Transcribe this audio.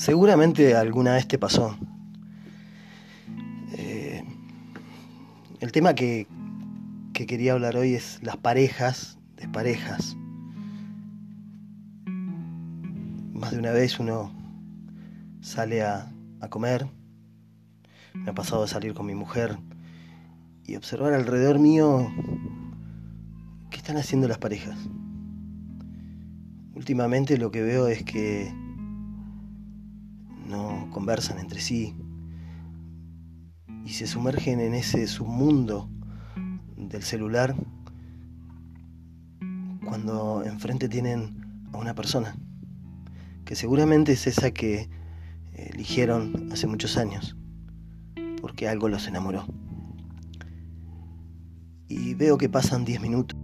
Seguramente alguna vez te pasó. Eh, el tema que, que quería hablar hoy es las parejas de parejas. Más de una vez uno sale a, a comer. Me ha pasado de salir con mi mujer y observar alrededor mío qué están haciendo las parejas. Últimamente lo que veo es que conversan entre sí y se sumergen en ese submundo del celular cuando enfrente tienen a una persona que seguramente es esa que eligieron hace muchos años porque algo los enamoró. Y veo que pasan 10 minutos